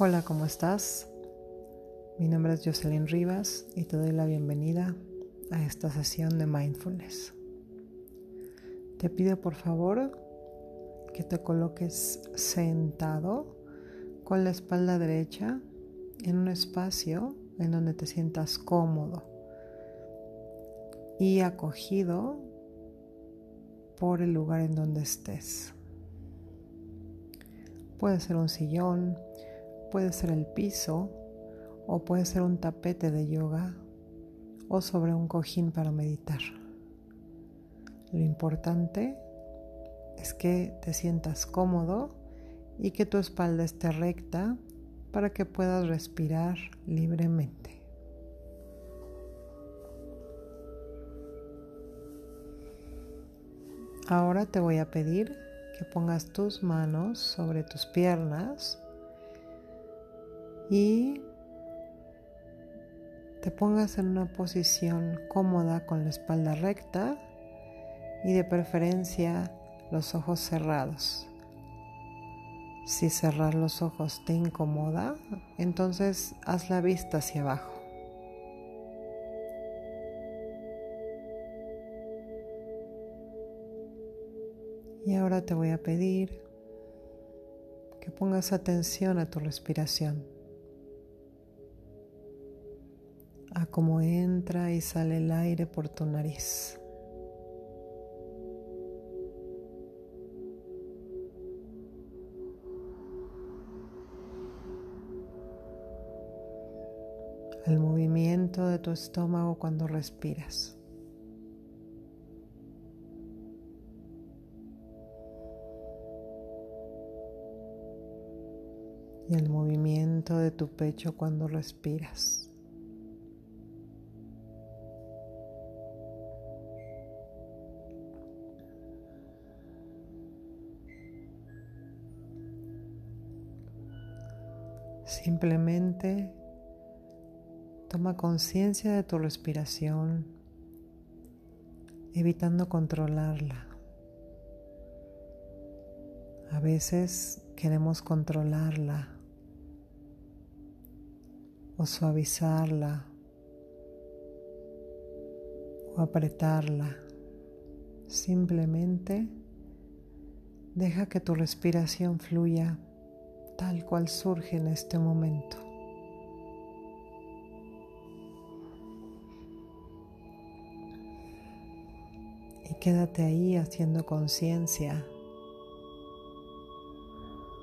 Hola, ¿cómo estás? Mi nombre es Jocelyn Rivas y te doy la bienvenida a esta sesión de mindfulness. Te pido por favor que te coloques sentado con la espalda derecha en un espacio en donde te sientas cómodo y acogido por el lugar en donde estés. Puede ser un sillón, Puede ser el piso o puede ser un tapete de yoga o sobre un cojín para meditar. Lo importante es que te sientas cómodo y que tu espalda esté recta para que puedas respirar libremente. Ahora te voy a pedir que pongas tus manos sobre tus piernas y te pongas en una posición cómoda con la espalda recta y de preferencia los ojos cerrados. Si cerrar los ojos te incomoda, entonces haz la vista hacia abajo. Y ahora te voy a pedir que pongas atención a tu respiración. A cómo entra y sale el aire por tu nariz. El movimiento de tu estómago cuando respiras. y el movimiento de tu pecho cuando respiras. Simplemente toma conciencia de tu respiración, evitando controlarla. A veces queremos controlarla o suavizarla o apretarla. Simplemente deja que tu respiración fluya tal cual surge en este momento. Y quédate ahí haciendo conciencia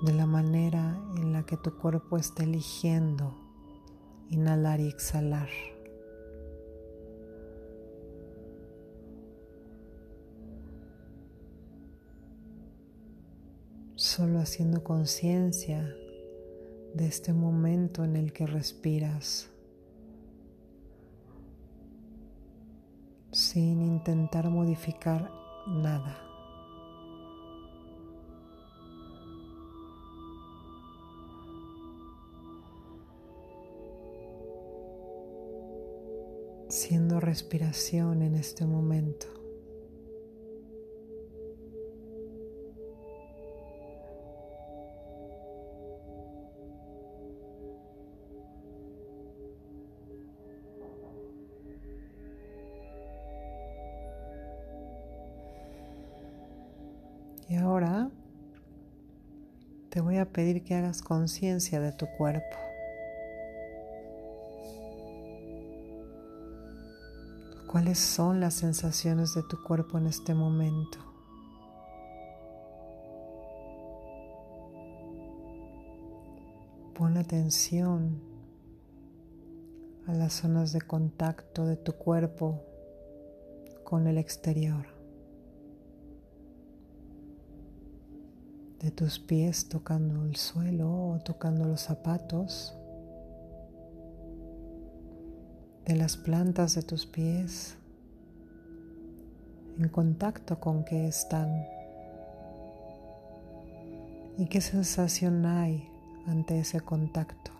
de la manera en la que tu cuerpo está eligiendo inhalar y exhalar. Solo haciendo conciencia de este momento en el que respiras, sin intentar modificar nada. Siendo respiración en este momento. Y ahora te voy a pedir que hagas conciencia de tu cuerpo. ¿Cuáles son las sensaciones de tu cuerpo en este momento? Pon atención a las zonas de contacto de tu cuerpo con el exterior. De tus pies tocando el suelo o tocando los zapatos, de las plantas de tus pies, en contacto con qué están y qué sensación hay ante ese contacto.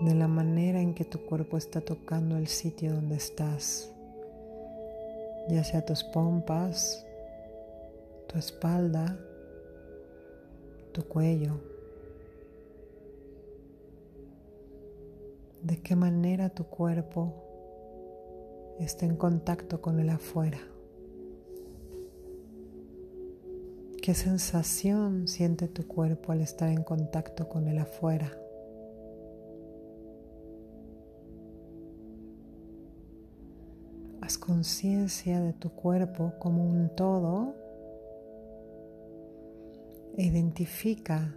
de la manera en que tu cuerpo está tocando el sitio donde estás ya sea tus pompas, tu espalda tu cuello, de qué manera tu cuerpo está en contacto con el afuera. ¿Qué sensación siente tu cuerpo al estar en contacto con el afuera? Conciencia de tu cuerpo como un todo identifica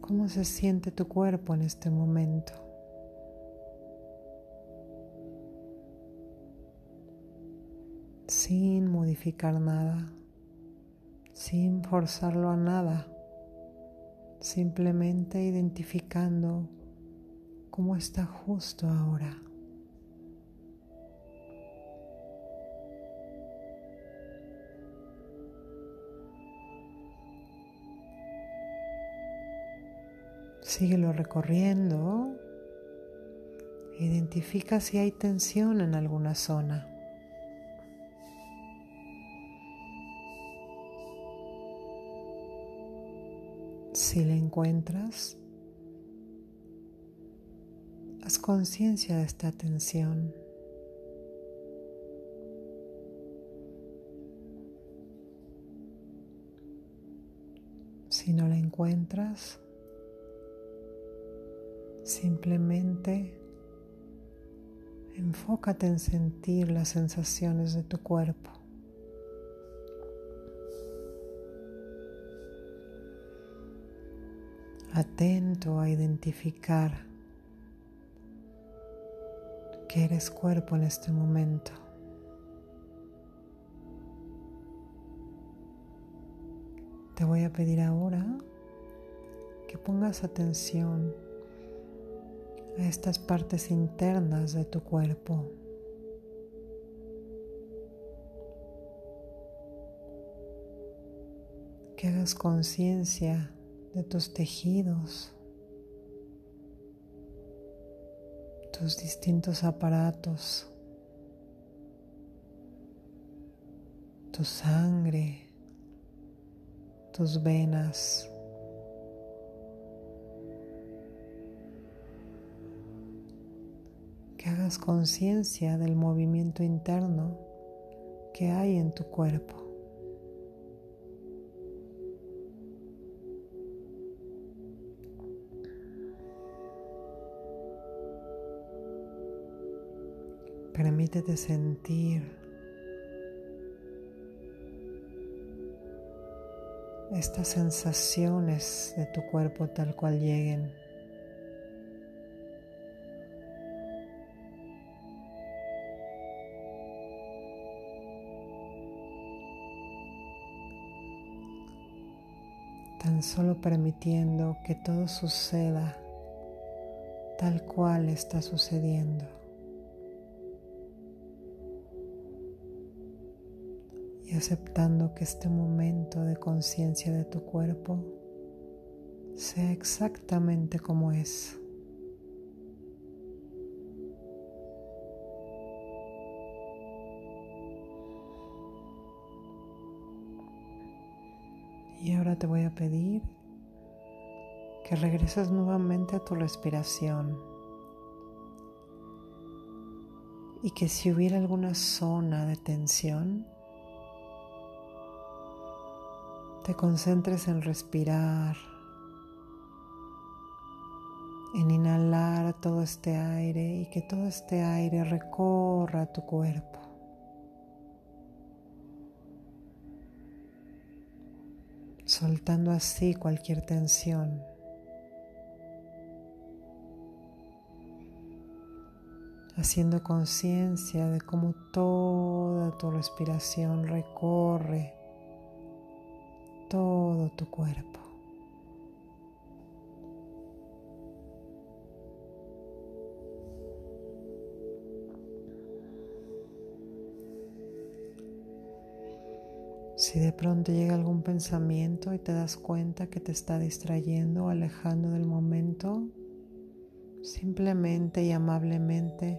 cómo se siente tu cuerpo en este momento. sin modificar nada, sin forzarlo a nada, simplemente identificando cómo está justo ahora. Síguelo recorriendo. Identifica si hay tensión en alguna zona. Si la encuentras, haz conciencia de esta tensión. Si no la encuentras, simplemente enfócate en sentir las sensaciones de tu cuerpo. atento a identificar que eres cuerpo en este momento. Te voy a pedir ahora que pongas atención a estas partes internas de tu cuerpo. Que hagas conciencia de tus tejidos, tus distintos aparatos, tu sangre, tus venas. Conciencia del movimiento interno que hay en tu cuerpo. Permítete sentir estas sensaciones de tu cuerpo tal cual lleguen. Solo permitiendo que todo suceda tal cual está sucediendo. y aceptando que este momento de conciencia de tu cuerpo sea exactamente como es. Y ahora te voy a pedir que regreses nuevamente a tu respiración y que si hubiera alguna zona de tensión, te concentres en respirar, en inhalar todo este aire y que todo este aire recorra tu cuerpo. Soltando así cualquier tensión. haciendo conciencia de cómo toda tu respiración recorre todo tu cuerpo. Si de pronto llega algún pensamiento y te das cuenta que te está distrayendo o alejando del momento, simplemente y amablemente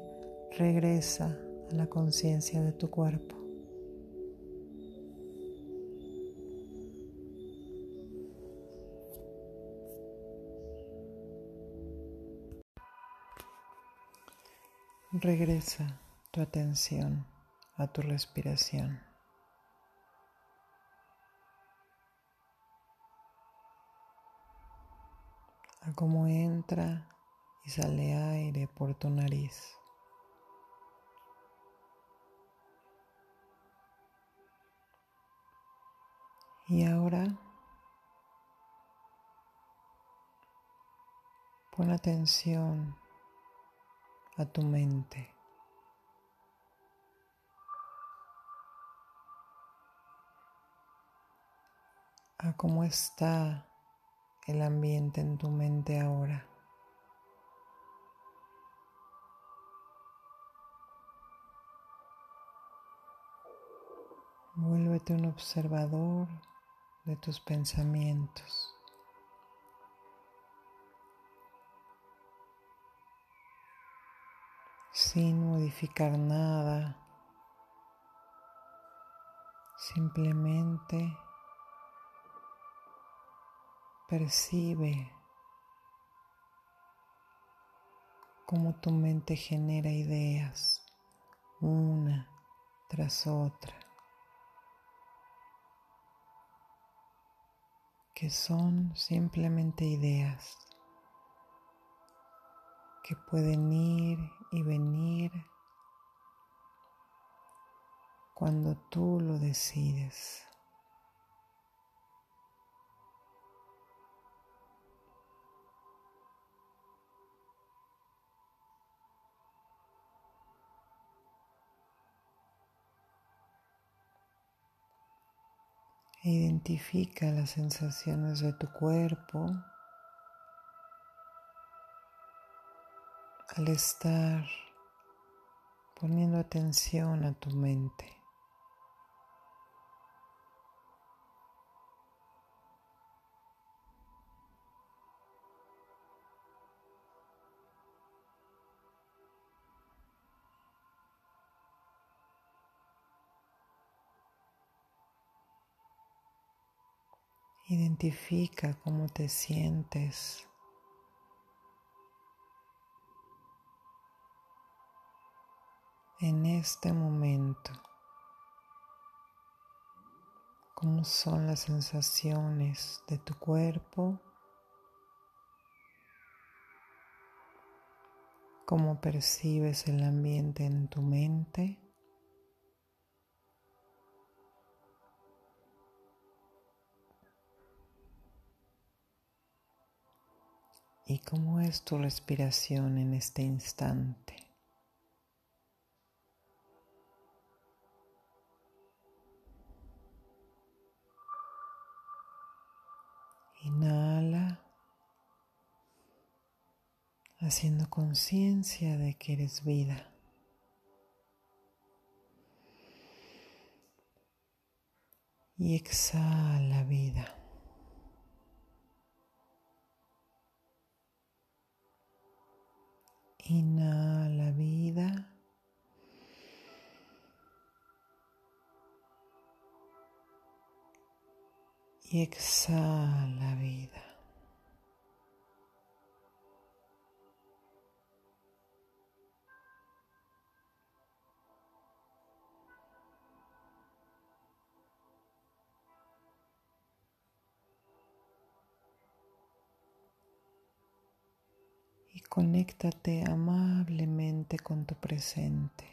regresa a la conciencia de tu cuerpo. Regresa tu atención a tu respiración. Cómo entra y sale aire por tu nariz. Y ahora pon atención a tu mente. a cómo está el ambiente en tu mente ahora. Vuélvete un observador de tus pensamientos. Sin modificar nada, simplemente percibe cómo tu mente genera ideas una tras otra. que son simplemente ideas que pueden ir y venir cuando tú lo decides. Identifica las sensaciones de tu cuerpo al estar poniendo atención a tu mente. Identifica cómo te sientes. En este momento, cómo son las sensaciones de tu cuerpo, cómo percibes el ambiente en tu mente. Y cómo es tu respiración en este instante. Inhala, haciendo conciencia de que eres vida. Y exhala vida. Inhala vida. Y exhala vida. Conéctate amablemente con tu presente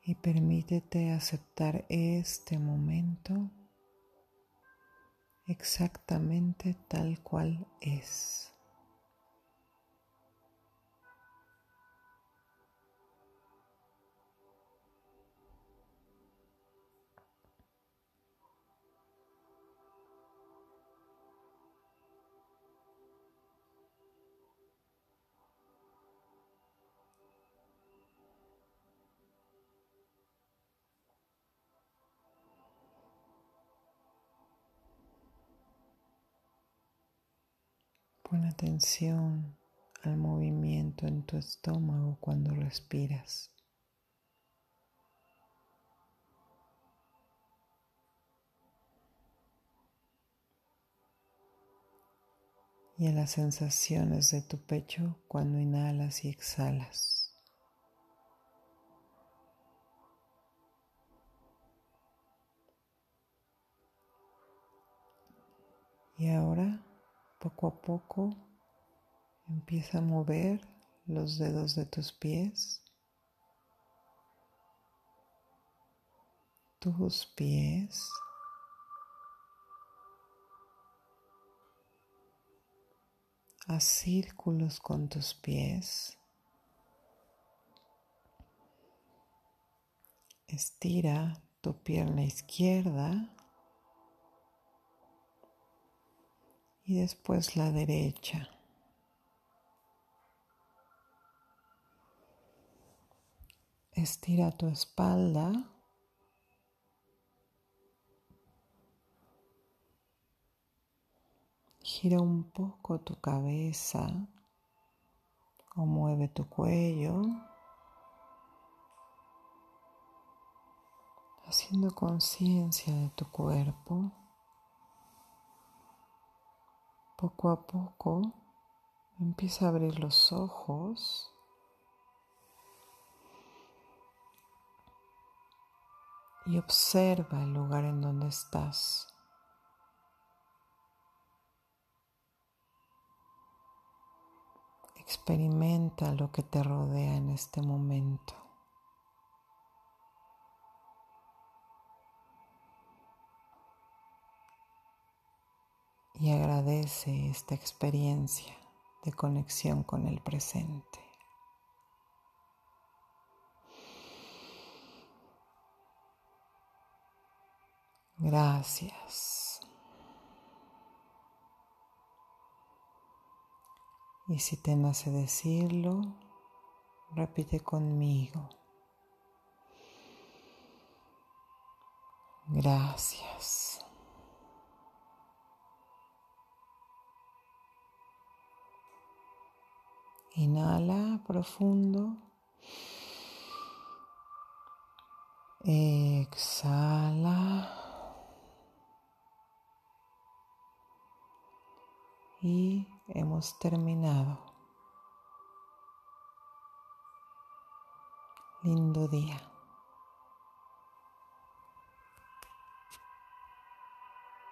y permítete aceptar este momento exactamente tal cual es. Pon atención al movimiento en tu estómago cuando respiras. y en las sensaciones de tu pecho cuando inhalas y exhalas. Y ahora, poco a poco, empieza a mover los dedos de tus pies, tus pies. Haz círculos con tus pies. Estira tu pierna izquierda y después la derecha. Estira tu espalda. Gira un poco tu cabeza o mueve tu cuello, haciendo conciencia de tu cuerpo. Poco a poco empieza a abrir los ojos. Y observa el lugar en donde estás. Experimenta lo que te rodea en este momento. Y agradece esta experiencia de conexión con el presente. Gracias. Y si te nace decirlo, repite conmigo. Gracias. Inhala profundo. Exhala. Y hemos terminado. Lindo día.